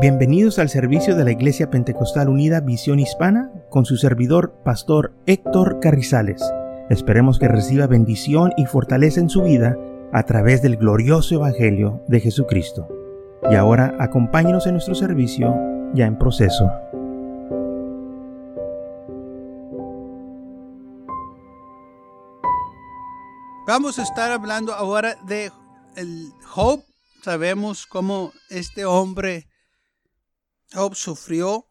Bienvenidos al servicio de la Iglesia Pentecostal Unida Visión Hispana con su servidor, Pastor Héctor Carrizales. Esperemos que reciba bendición y fortaleza en su vida a través del glorioso Evangelio de Jesucristo. Y ahora acompáñenos en nuestro servicio ya en proceso. Vamos a estar hablando ahora de el Job. Sabemos cómo este hombre Job sufrió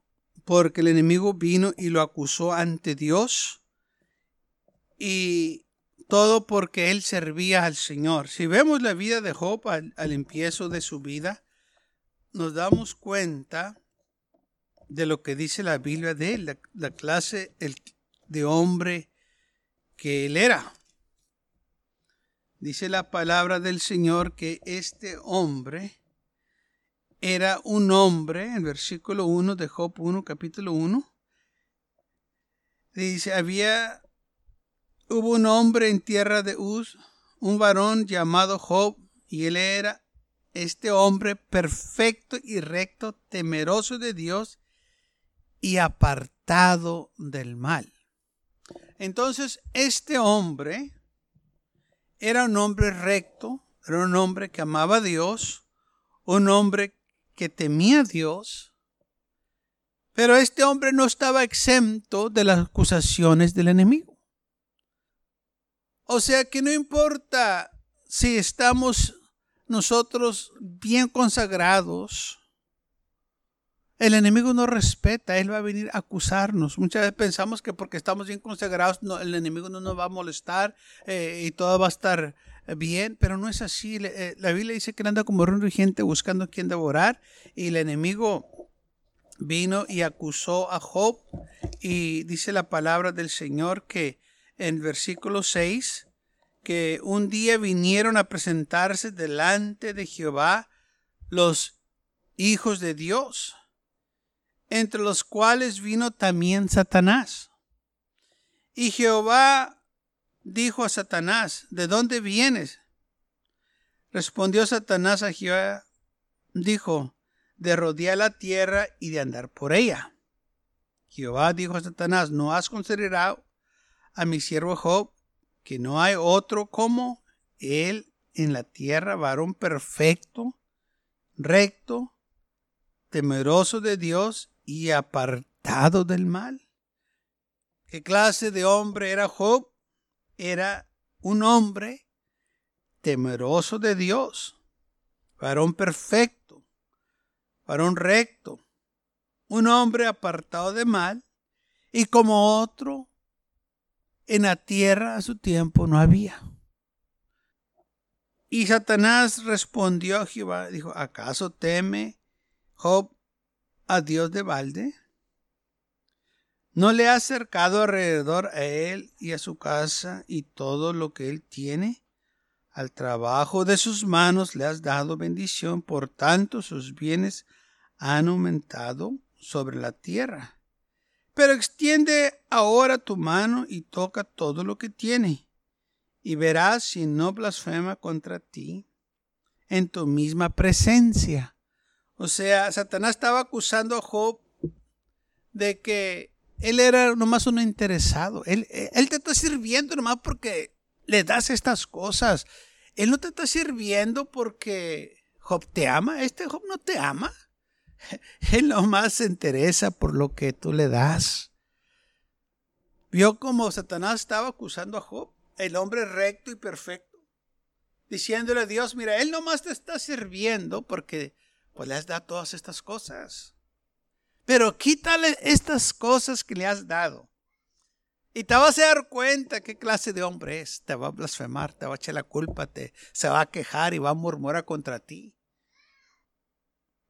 porque el enemigo vino y lo acusó ante Dios y todo porque él servía al Señor. Si vemos la vida de Job al, empiezo de su vida, nos damos cuenta de lo que dice la Biblia de él, la, clase de hombre que él era. Dice la palabra del Señor que este hombre era un hombre, en versículo 1 de Job 1, capítulo 1. Dice, había, hubo un hombre en tierra de Uz, un varón llamado Job, y él era este hombre perfecto y recto, temeroso de Dios y apartado del mal. Entonces, este hombre era un hombre recto, era un hombre que amaba a Dios, un hombre que temía a Dios, pero este hombre no estaba exento de las acusaciones del enemigo. O sea que no importa si estamos nosotros bien consagrados, el enemigo no respeta, él va a venir a acusarnos. Muchas veces pensamos que porque estamos bien consagrados, el enemigo no nos va a molestar eh, y todo va a estar bien, pero no es así. Eh, la Biblia dice que anda como gente buscando a quien devorar y el enemigo vino y acusó a Job y dice la palabra del Señor que en versículo 6 que un día vinieron a presentarse delante de Jehová los hijos de Dios, entre los cuales vino también Satanás. Y Jehová dijo a Satanás, ¿de dónde vienes? Respondió Satanás a Jehová, dijo, de rodear la tierra y de andar por ella. Jehová dijo a Satanás, ¿no has considerado a mi siervo Job, que no hay otro como él en la tierra, varón perfecto, recto, temeroso de Dios y apartado del mal? ¿Qué clase de hombre era Job? Era un hombre temeroso de Dios, varón perfecto, varón recto, un hombre apartado de mal, y como otro en la tierra a su tiempo no había. Y Satanás respondió a Jehová, dijo, ¿acaso teme Job a Dios de balde? ¿No le has acercado alrededor a él y a su casa y todo lo que él tiene? Al trabajo de sus manos le has dado bendición, por tanto sus bienes han aumentado sobre la tierra. Pero extiende ahora tu mano y toca todo lo que tiene, y verás si no blasfema contra ti en tu misma presencia. O sea, Satanás estaba acusando a Job de que él era nomás un interesado. Él, él te está sirviendo nomás porque le das estas cosas. Él no te está sirviendo porque Job te ama. Este Job no te ama. Él nomás se interesa por lo que tú le das. Vio como Satanás estaba acusando a Job, el hombre recto y perfecto, diciéndole a Dios, mira, él nomás te está sirviendo porque pues le has dado todas estas cosas. Pero quítale estas cosas que le has dado. Y te vas a dar cuenta qué clase de hombre es. Te va a blasfemar, te va a echar la culpa, te, se va a quejar y va a murmurar contra ti.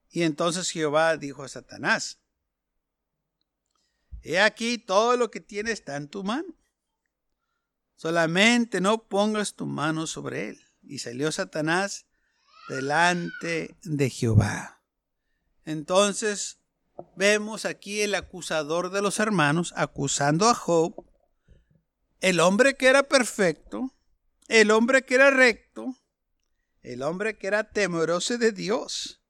Y entonces Jehová dijo a Satanás, He aquí todo lo que tienes está en tu mano. Solamente no pongas tu mano sobre él. Y salió Satanás delante de Jehová. Entonces vemos aquí el acusador de los hermanos acusando a Job, el hombre que era perfecto, el hombre que era recto, el hombre que era temeroso de Dios,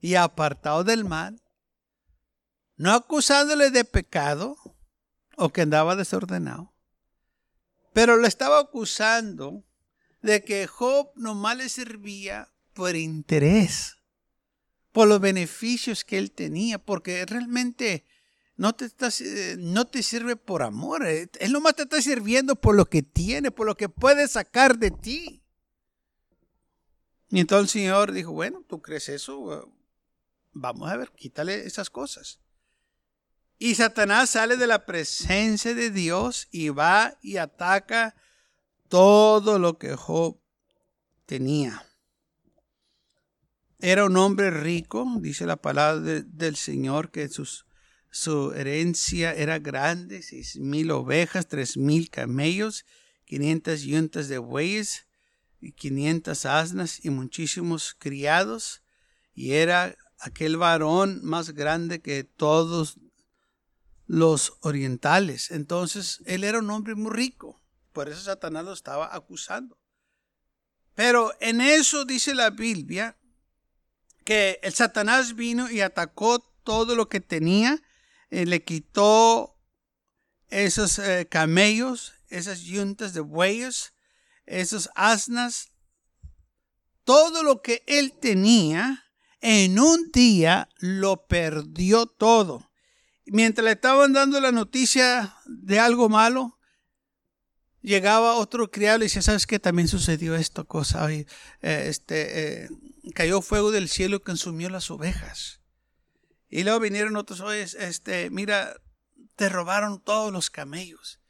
y apartado del mal, no acusándole de pecado o que andaba desordenado, pero le estaba acusando de que Job nomás le servía por interés, por los beneficios que él tenía, porque realmente no te, eh, no te sirve por amor, eh, él nomás te está sirviendo por lo que tiene, por lo que puede sacar de ti. Y entonces el Señor dijo, bueno, tú crees eso, vamos a ver, quítale esas cosas. Y Satanás sale de la presencia de Dios y va y ataca todo lo que Job tenía. Era un hombre rico, dice la palabra del Señor, que su herencia era grande, seis mil ovejas, tres mil camellos, quinientas yuntas de bueyes, y quinientas asnas y muchísimos criados. Y era aquel varón más grande que todos los orientales. Entonces, él era un hombre muy rico. Por eso Satanás lo estaba acusando. Pero en eso dice la Biblia que el Satanás vino y atacó todo lo que tenía, eh, le quitó esos eh, camellos, esas yuntas de bueyes, esos asnas, todo lo que él tenía, en un día lo perdió todo. Mientras le estaban dando la noticia de algo malo, llegaba otro criado y decía, ¿sabes qué? También sucedió esta cosa. Eh, este, eh, cayó fuego del cielo y consumió las ovejas. Y luego vinieron otros, oye, este, mira, te robaron todos los camellos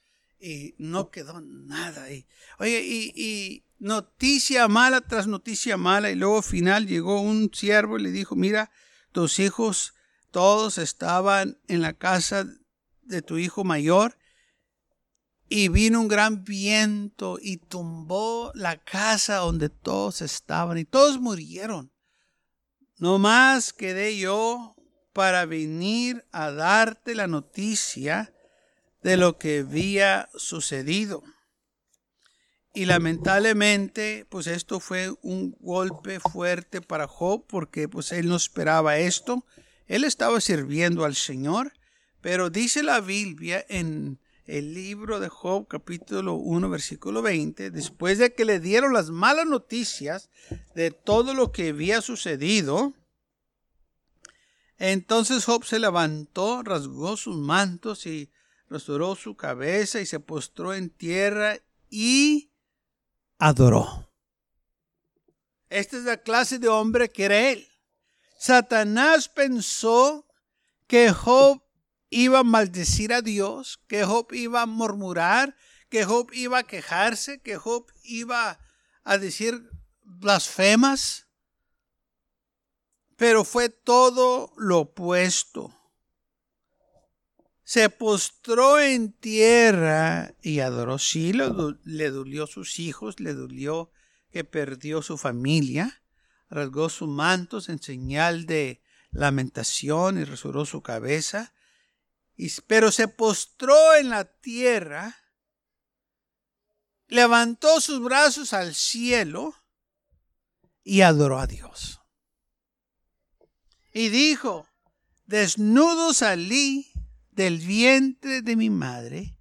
y no quedó nada. Y, oye, y, y noticia mala tras noticia mala. Y luego al final llegó un siervo y le dijo, mira, tus hijos todos estaban en la casa de tu hijo mayor y vino un gran viento y tumbó la casa donde todos estaban y todos murieron. No más quedé yo para venir a darte la noticia de lo que había sucedido. Y lamentablemente, pues esto fue un golpe fuerte para Job porque pues él no esperaba esto. Él estaba sirviendo al Señor, pero dice la Biblia en el libro de Job capítulo 1 versículo 20, después de que le dieron las malas noticias de todo lo que había sucedido, entonces Job se levantó, rasgó sus mantos y restauró su cabeza y se postró en tierra y adoró. Esta es la clase de hombre que era él. Satanás pensó que Job iba a maldecir a Dios, que Job iba a murmurar, que Job iba a quejarse, que Job iba a decir blasfemas. Pero fue todo lo opuesto. Se postró en tierra y adoró. Sí, le dolió sus hijos, le dolió que perdió su familia rasgó sus mantos en señal de lamentación y resuró su cabeza, pero se postró en la tierra, levantó sus brazos al cielo y adoró a Dios. Y dijo, desnudo salí del vientre de mi madre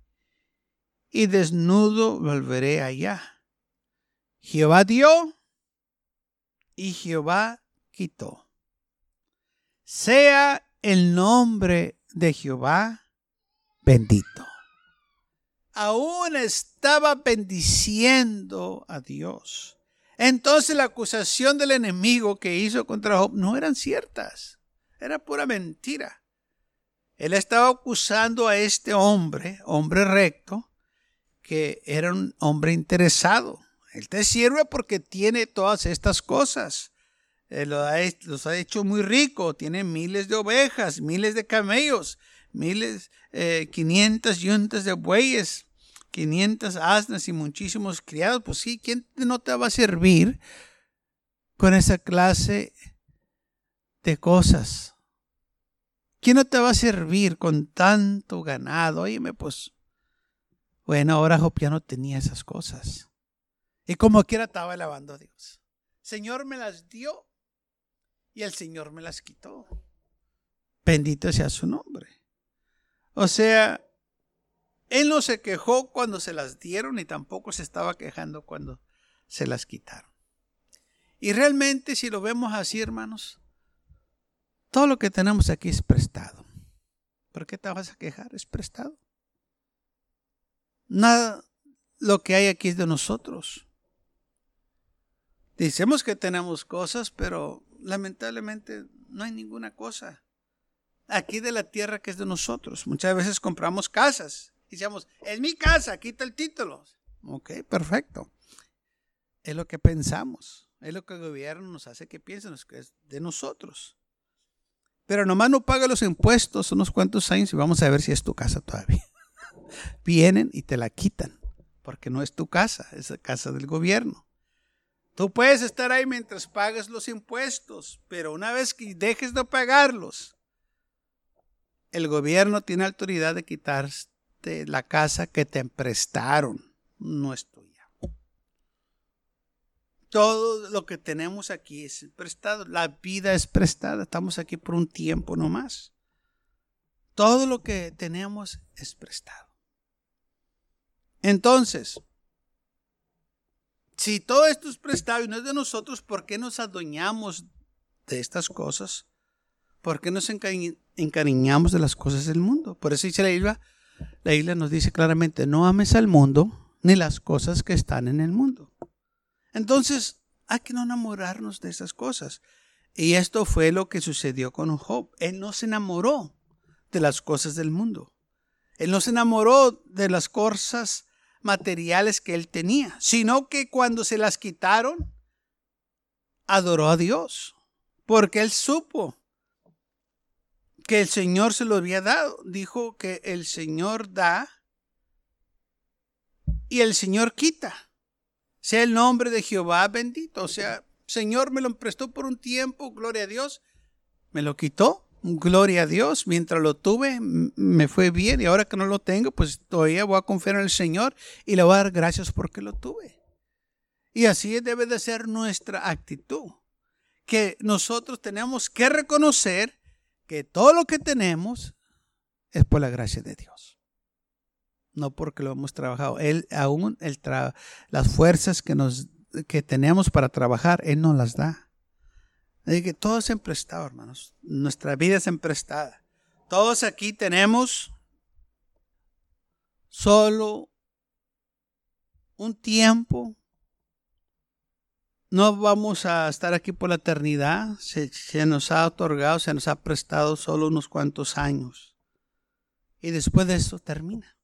y desnudo volveré allá. Jehová dio y Jehová quitó. Sea el nombre de Jehová bendito. Aún estaba bendiciendo a Dios. Entonces la acusación del enemigo que hizo contra Job no eran ciertas. Era pura mentira. Él estaba acusando a este hombre, hombre recto, que era un hombre interesado él te sirve porque tiene todas estas cosas. Los ha hecho muy rico. Tiene miles de ovejas, miles de camellos, miles, eh, 500 yuntas de bueyes, 500 asnas y muchísimos criados. Pues sí, ¿quién no te va a servir con esa clase de cosas? ¿Quién no te va a servir con tanto ganado? Oíme, pues, bueno, ahora Job ya no tenía esas cosas. Y como quiera estaba alabando a Dios. Señor me las dio y el Señor me las quitó. Bendito sea su nombre. O sea, él no se quejó cuando se las dieron y tampoco se estaba quejando cuando se las quitaron. Y realmente si lo vemos así, hermanos, todo lo que tenemos aquí es prestado. ¿Por qué te vas a quejar? Es prestado. Nada lo que hay aquí es de nosotros. Decimos que tenemos cosas, pero lamentablemente no hay ninguna cosa aquí de la tierra que es de nosotros. Muchas veces compramos casas y decimos, es mi casa, quita el título. Ok, perfecto. Es lo que pensamos, es lo que el gobierno nos hace que piensen, que es de nosotros. Pero nomás no paga los impuestos unos cuantos años y vamos a ver si es tu casa todavía. Vienen y te la quitan, porque no es tu casa, es la casa del gobierno. Tú puedes estar ahí mientras pagas los impuestos, pero una vez que dejes de pagarlos, el gobierno tiene autoridad de quitarte la casa que te prestaron, no es tuya. Todo lo que tenemos aquí es prestado, la vida es prestada, estamos aquí por un tiempo nomás. Todo lo que tenemos es prestado. Entonces, si todo esto es prestado y no es de nosotros, ¿por qué nos adueñamos de estas cosas? ¿Por qué nos encariñamos de las cosas del mundo? Por eso dice la isla, la isla nos dice claramente, no ames al mundo ni las cosas que están en el mundo. Entonces, hay que no enamorarnos de esas cosas. Y esto fue lo que sucedió con Job. Él no se enamoró de las cosas del mundo. Él no se enamoró de las cosas materiales que él tenía, sino que cuando se las quitaron, adoró a Dios, porque él supo que el Señor se lo había dado. Dijo que el Señor da y el Señor quita. Sea el nombre de Jehová bendito. O sea, Señor me lo prestó por un tiempo, gloria a Dios. Me lo quitó, gloria a Dios. Mientras lo tuve, me fue bien. Y ahora que no lo tengo, pues todavía voy a confiar en el Señor y le voy a dar gracias porque lo tuve. Y así debe de ser nuestra actitud. Que nosotros tenemos que reconocer que todo lo que tenemos es por la gracia de Dios. No porque lo hemos trabajado. Él aún el las fuerzas que, nos, que tenemos para trabajar, Él nos las da. Así que todo es emprestado, hermanos. Nuestra vida es emprestada. Todos aquí tenemos solo un tiempo no vamos a estar aquí por la eternidad. Se, nos ha otorgado, se nos ha prestado solo unos cuantos años. Y después de eso termina.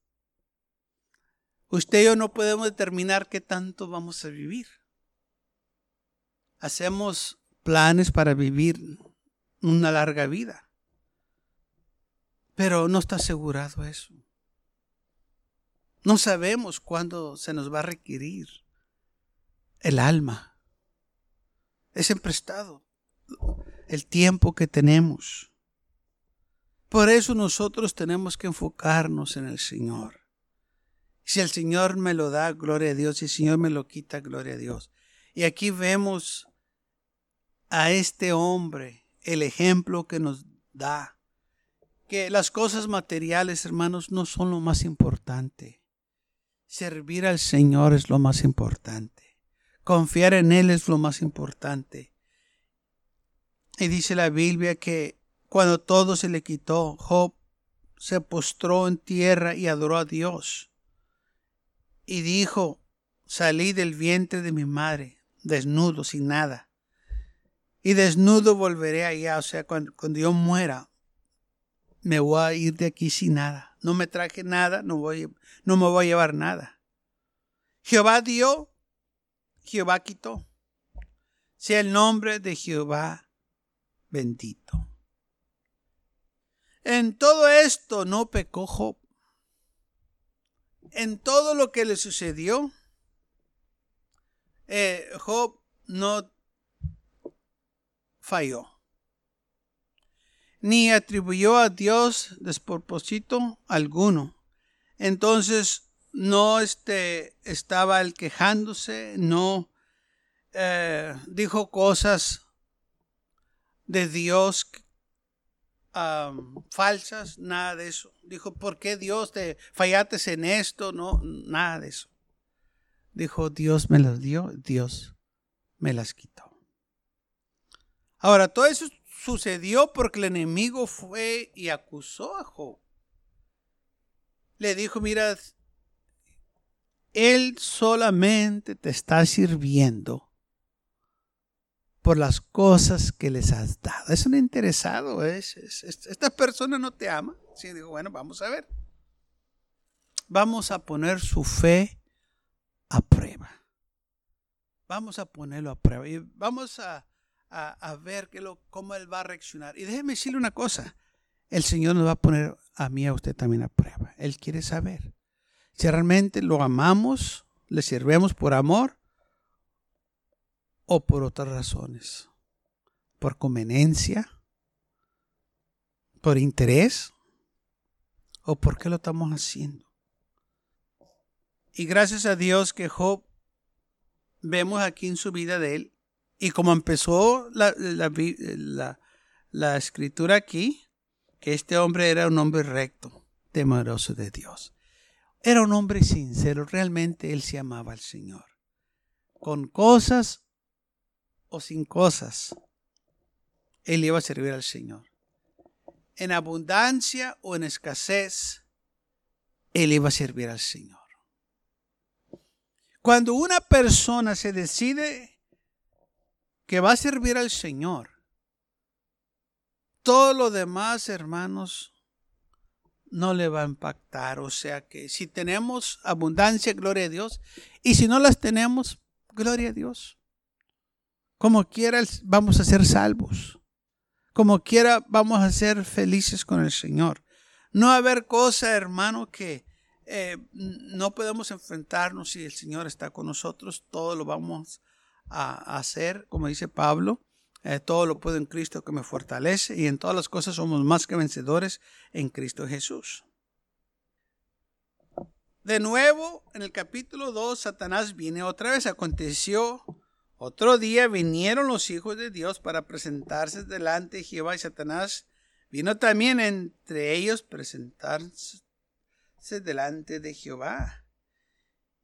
Usted y yo no podemos determinar qué tanto vamos a vivir. Hacemos planes para vivir una larga vida. Pero no está asegurado eso. No sabemos cuándo se nos va a requerir el alma es emprestado el tiempo que tenemos. Por eso nosotros tenemos que enfocarnos en el Señor. Si el Señor me lo da, gloria a Dios. Si el Señor me lo quita, gloria a Dios. Y aquí vemos a este hombre el ejemplo que nos da. Que las cosas materiales, hermanos, no son lo más importante. Servir al Señor es lo más importante. Confiar en Él es lo más importante. Y dice la Biblia que cuando todo se le quitó, Job se postró en tierra y adoró a Dios. Y dijo, salí del vientre de mi madre, desnudo, sin nada. Y desnudo volveré allá. O sea, cuando, cuando yo muera, me voy a ir de aquí sin nada. No me traje nada, no, voy, no me voy a llevar nada. Jehová dio Jehová quitó. Sea el nombre de Jehová bendito. En todo esto no pecó Job. En todo lo que le sucedió, eh, Job no falló. Ni atribuyó a Dios despropósito alguno. Entonces no este, estaba el quejándose, no eh, dijo cosas de Dios falsas, nada de eso. Dijo, ¿por qué Dios te fallaste en esto? No, nada de eso. Dijo, Dios me las dio, Dios me las quitó. Ahora, todo eso sucedió porque el enemigo fue y acusó a Job. Le dijo, mira, él solamente te está sirviendo por las cosas que les has dado. Es un interesado. Es, esta persona no te ama. Sí, digo, bueno, vamos a ver. Vamos a poner su fe a prueba. Vamos a ponerlo a prueba. Y vamos a, ver que lo, cómo él va a reaccionar. Y déjeme decirle una cosa. El Señor nos va a poner a mí, a usted también a prueba. Él quiere saber si realmente lo amamos, le sirvemos por amor o por otras razones. Por conveniencia, por interés o por qué lo estamos haciendo. Y gracias a Dios que Job vemos aquí en su vida de él y como empezó la, la, la escritura aquí, que este hombre era un hombre recto, temeroso de Dios. Era un hombre sincero, realmente él se amaba al Señor. Con cosas o sin cosas, él iba a servir al Señor. En abundancia o en escasez, él iba a servir al Señor. Cuando una persona se decide que va a servir al Señor, todo lo demás, hermanos, no le va a impactar. O sea que si tenemos abundancia, gloria a Dios. Y si no las tenemos, gloria a Dios. Como quiera, vamos a ser salvos. Como quiera, vamos a ser felices con el Señor. No va a haber cosa, hermano, que eh, no podemos enfrentarnos si el Señor está con nosotros. Todo lo vamos a hacer, como dice Pablo. Eh, todo lo puedo en Cristo que me fortalece y en todas las cosas somos más que vencedores en Cristo Jesús. De nuevo, en el capítulo 2, Satanás viene otra vez. Aconteció otro día vinieron los hijos de Dios para presentarse delante de Jehová y Satanás vino también entre ellos presentarse delante de Jehová.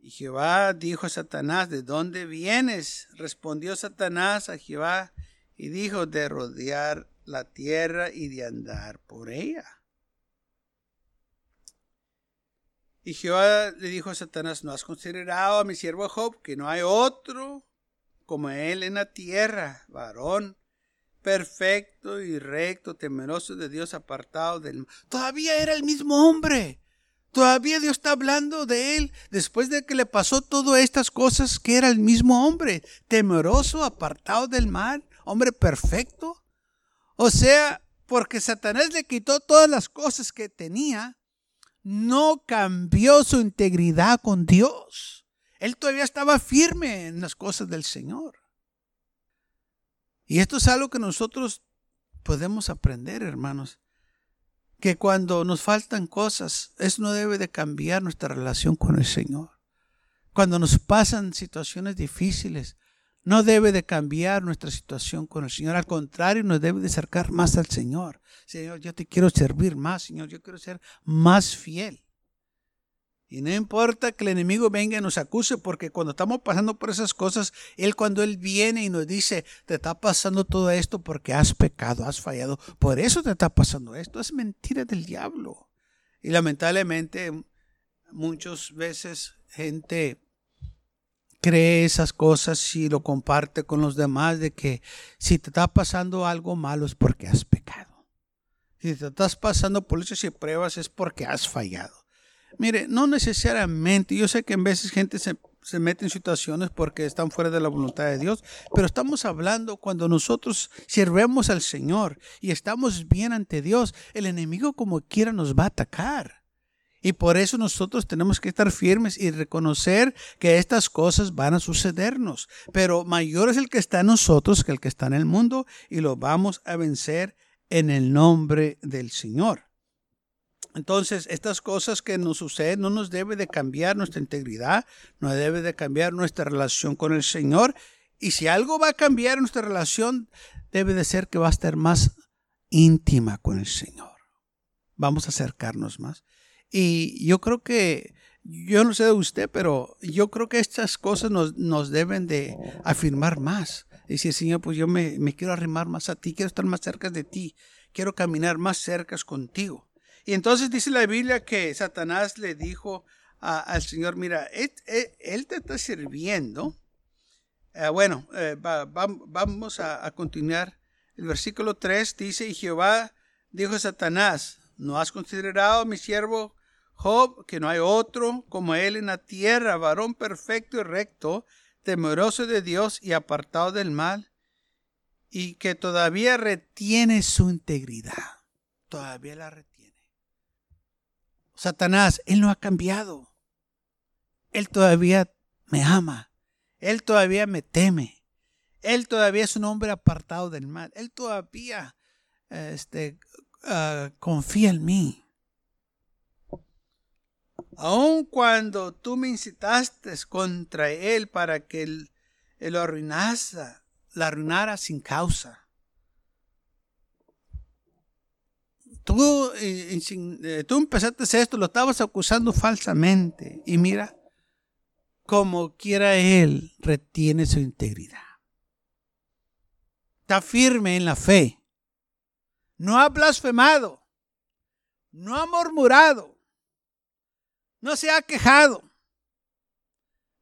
Y Jehová dijo a Satanás, ¿de dónde vienes? Respondió Satanás a Jehová y dijo, de rodear la tierra y de andar por ella. Y Jehová le dijo a Satanás, ¿no has considerado a mi siervo Job que no hay otro como él en la tierra, varón perfecto y recto, temeroso de Dios, apartado del Todavía era el mismo hombre. Todavía Dios está hablando de él después de que le pasó todas estas cosas, que era el mismo hombre, temeroso, apartado del mal, hombre perfecto. O sea, porque Satanás le quitó todas las cosas que tenía, no cambió su integridad con Dios. Él todavía estaba firme en las cosas del Señor. Y esto es algo que nosotros podemos aprender, hermanos. Que cuando nos faltan cosas, eso no debe de cambiar nuestra relación con el Señor. Cuando nos pasan situaciones difíciles, no debe de cambiar nuestra situación con el Señor. Al contrario, nos debe de acercar más al Señor. Señor, yo te quiero servir más, Señor. Yo quiero ser más fiel. Y no importa que el enemigo venga y nos acuse, porque cuando estamos pasando por esas cosas, Él cuando Él viene y nos dice, te está pasando todo esto porque has pecado, has fallado, por eso te está pasando esto, es mentira del diablo. Y lamentablemente muchas veces gente cree esas cosas y lo comparte con los demás de que si te está pasando algo malo es porque has pecado. Si te estás pasando por luchas y pruebas es porque has fallado. Mire, no necesariamente, yo sé que en veces gente se, se, mete en situaciones porque están fuera de la voluntad de Dios, pero estamos hablando cuando nosotros sirvemos al Señor y estamos bien ante Dios, el enemigo como quiera nos va a atacar. Y por eso nosotros tenemos que estar firmes y reconocer que estas cosas van a sucedernos. Pero mayor es el que está en nosotros que el que está en el mundo y lo vamos a vencer en el nombre del Señor. Entonces, estas cosas que nos suceden no nos debe de cambiar nuestra integridad, no debe de cambiar nuestra relación con el Señor Y si algo va a cambiar nuestra relación, debe de ser que va a estar más íntima con el Señor. Vamos a acercarnos más. Y yo creo que, yo no sé de usted, pero yo creo que estas cosas nos, nos deben de afirmar más. Decir, Señor, pues yo me, me, quiero arrimar más a ti, quiero estar más cerca de ti, quiero caminar más cerca contigo. Y entonces dice la Biblia que Satanás le dijo al Señor, mira, él, te está sirviendo. Eh, bueno, eh, vamos a, a continuar. El versículo 3 dice, y Jehová dijo a Satanás, ¿no has considerado mi siervo Job, que no hay otro como él en la tierra, varón perfecto y recto, temeroso de Dios y apartado del mal, y que todavía retiene su integridad? Todavía la retiene. Satanás, Él no ha cambiado. Él todavía me ama. Él todavía me teme. Él todavía es un hombre apartado del mal. Él todavía este, ah, confía en mí. Aun cuando tú me incitaste contra él para que él, lo arruinase, la arruinara sin causa. Tú, eh, eh, tú empezaste esto, lo estabas acusando falsamente. Y mira, como quiera él, retiene su integridad. Está firme en la fe. No ha blasfemado. No ha murmurado. No se ha quejado.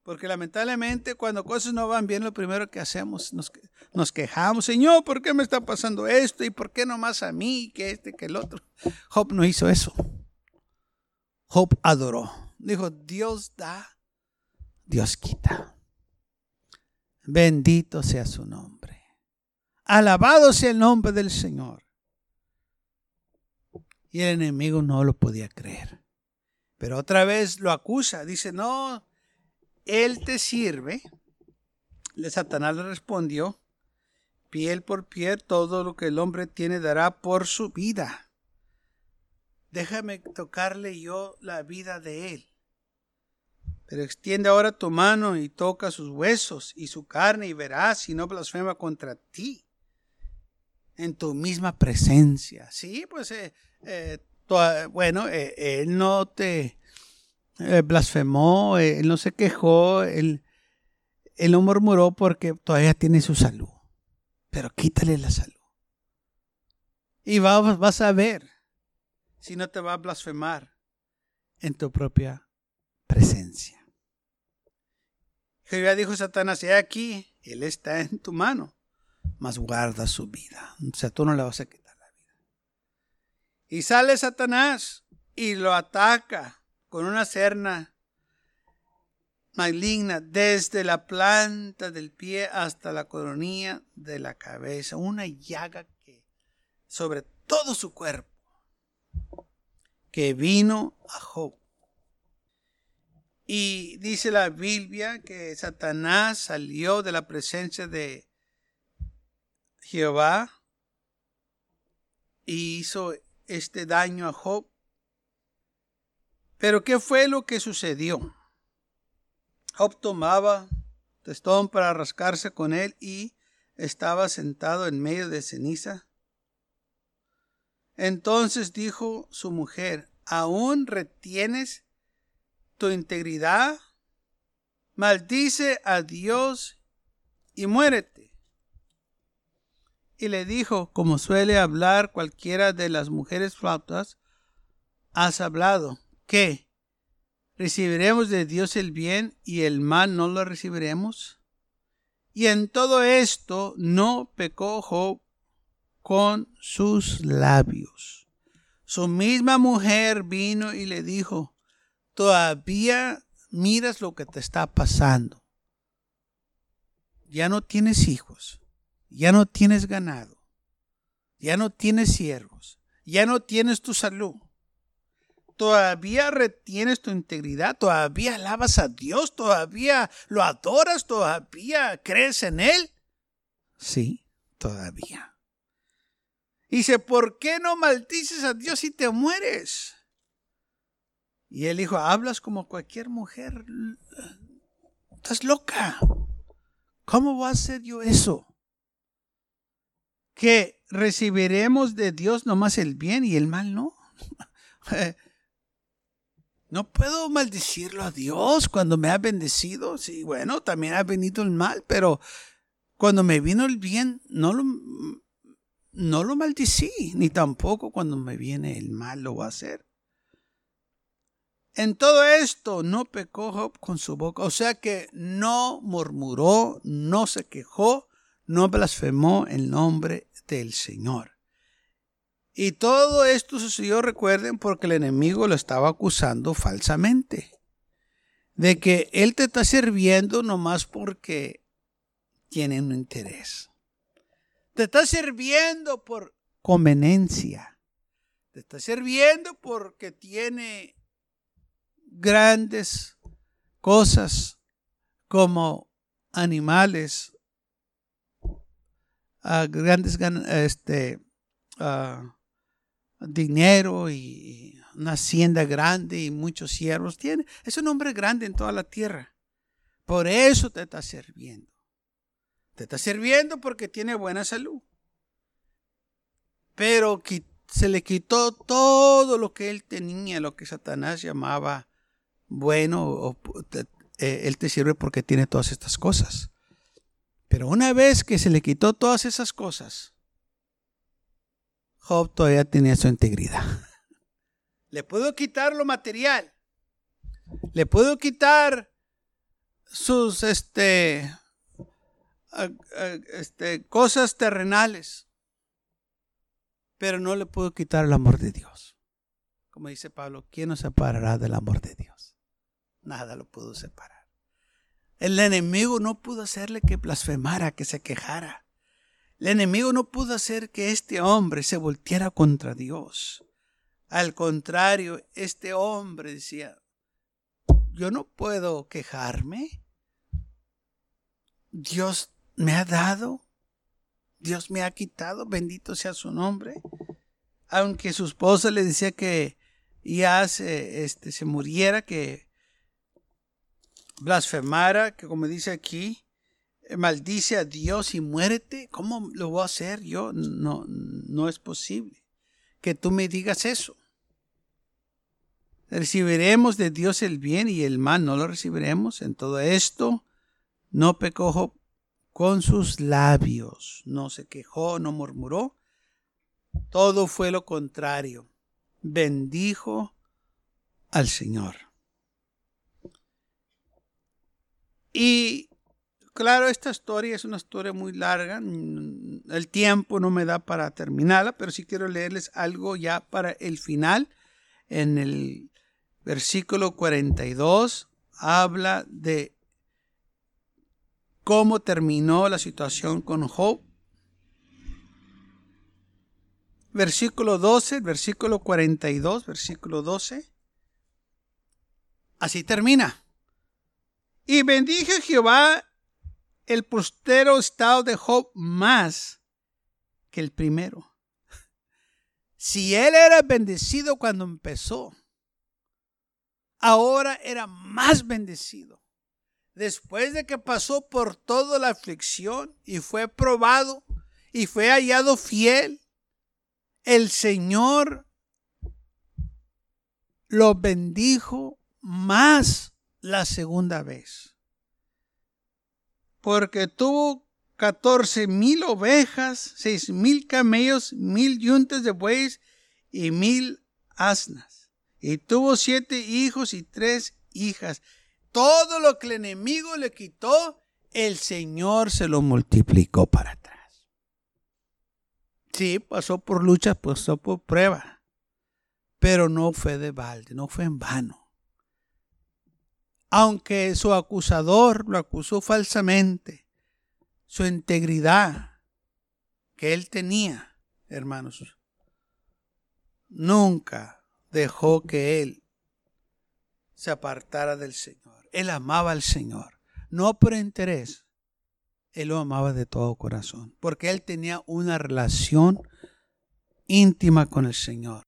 Porque lamentablemente cuando cosas no van bien, lo primero que hacemos, nos, nos quejamos, Señor, ¿por qué me está pasando esto? ¿Y por qué no más a mí que este, que el otro? Job no hizo eso. Job adoró. Dijo, Dios da, Dios quita. Bendito sea su nombre. Alabado sea el nombre del Señor. Y el enemigo no lo podía creer. Pero otra vez lo acusa. Dice, no, él te sirve. Le Satanás le respondió, piel por piel, todo lo que el hombre tiene dará por su vida. Déjame tocarle yo la vida de él. Pero extiende ahora tu mano y toca sus huesos y su carne y verás si no blasfema contra ti en tu misma presencia. Sí, pues, eh, eh, bueno, eh, él no te eh, blasfemó, eh, él no se quejó, él, él no murmuró porque todavía tiene su salud. Pero quítale la salud. Y vas, vas a ver si no te va a blasfemar en tu propia presencia. Jehová dijo a Satanás, he aquí, él está en tu mano, mas guarda su vida. O sea, tú no le vas a quitar la vida. Y sale Satanás y lo ataca con una cerna maligna desde la planta del pie hasta la coronilla de la cabeza, una llaga que sobre todo su cuerpo que vino a Job. Y dice la Biblia que Satanás salió de la presencia de Jehová y hizo este daño a Job pero ¿qué fue lo que sucedió? Job tomaba testón para rascarse con él y estaba sentado en medio de ceniza. Entonces dijo su mujer, ¿aún retienes tu integridad? Maldice a Dios y muérete. Y le dijo, como suele hablar cualquiera de las mujeres flautas, has hablado ¿Qué? ¿Recibiremos de Dios el bien y el mal no lo recibiremos? Y en todo esto no pecó Job con sus labios. Su misma mujer vino y le dijo, todavía miras lo que te está pasando. Ya no tienes hijos, ya no tienes ganado, ya no tienes siervos, ya no tienes tu salud todavía retienes tu integridad, todavía alabas a Dios, todavía lo adoras, todavía crees en Él. Sí, todavía. Dice, ¿por qué no maldices a Dios si te mueres? Y él dijo, hablas como cualquier mujer. Estás loca. ¿Cómo voy a hacer yo eso? Que recibiremos de Dios nomás el bien y el mal no. No puedo maldecirlo a Dios cuando me ha bendecido. Sí, bueno, también ha venido el mal, pero cuando me vino el bien, no lo, no lo maldecí, ni tampoco cuando me viene el mal lo va a hacer. En todo esto no pecó Job con su boca, o sea que no murmuró, no se quejó, no blasfemó el nombre del Señor. Y todo esto sucedió, recuerden, porque el enemigo lo estaba acusando falsamente. De que él te está sirviendo nomás porque tiene un interés. Te está sirviendo por conveniencia. Te está sirviendo porque tiene grandes cosas como animales, uh, grandes este, uh, dinero y una hacienda grande y muchos siervos tiene. Es un hombre grande en toda la tierra. Por eso te está sirviendo. Te está sirviendo porque tiene buena salud. Pero se le quitó todo lo que él tenía, lo que Satanás llamaba bueno. Eh, él te sirve porque tiene todas estas cosas. Pero una vez que se le quitó todas esas cosas, Job todavía tenía su integridad. Le puedo quitar lo material. Le puedo quitar sus este, este, cosas terrenales. Pero no le puedo quitar el amor de Dios. Como dice Pablo, ¿quién nos separará del amor de Dios? Nada lo pudo separar. El enemigo no pudo hacerle que blasfemara, que se quejara. El enemigo no pudo hacer que este hombre se volteara contra Dios. Al contrario, este hombre decía, yo no puedo quejarme. Dios me ha dado, Dios me ha quitado, bendito sea su nombre. Aunque su esposa le decía que ya se, este, se muriera, que blasfemara, que como dice aquí, maldice a Dios y muérete, ¿cómo lo voy a hacer yo? No, no es posible que tú me digas eso. Recibiremos de Dios el bien y el mal no lo recibiremos. En todo esto no pecó con sus labios, no se quejó, no murmuró. Todo fue lo contrario. Bendijo al Señor. Y Claro, esta historia es una historia muy larga. El tiempo no me da para terminarla, pero sí quiero leerles algo ya para el final. En el versículo 42 habla de cómo terminó la situación con Job. Versículo 12, versículo 42, versículo 12. Así termina. Y bendije Jehová el postero estado de Job más que el primero. Si él era bendecido cuando empezó, ahora era más bendecido. Después de que pasó por toda la aflicción y fue probado y fue hallado fiel, el Señor lo bendijo más la segunda vez porque tuvo catorce mil ovejas, seis mil camellos, mil yuntes de bueyes y mil asnas. Y tuvo siete hijos y tres hijas. Todo lo que el enemigo le quitó, el Señor se lo multiplicó para atrás. Sí, pasó por lucha, pasó por prueba, pero no fue de balde, no fue en vano aunque su acusador lo acusó falsamente, su integridad que él tenía, hermanos, nunca dejó que él se apartara del Señor. Él amaba al Señor, no por interés, él lo amaba de todo corazón, porque él tenía una relación íntima con el Señor.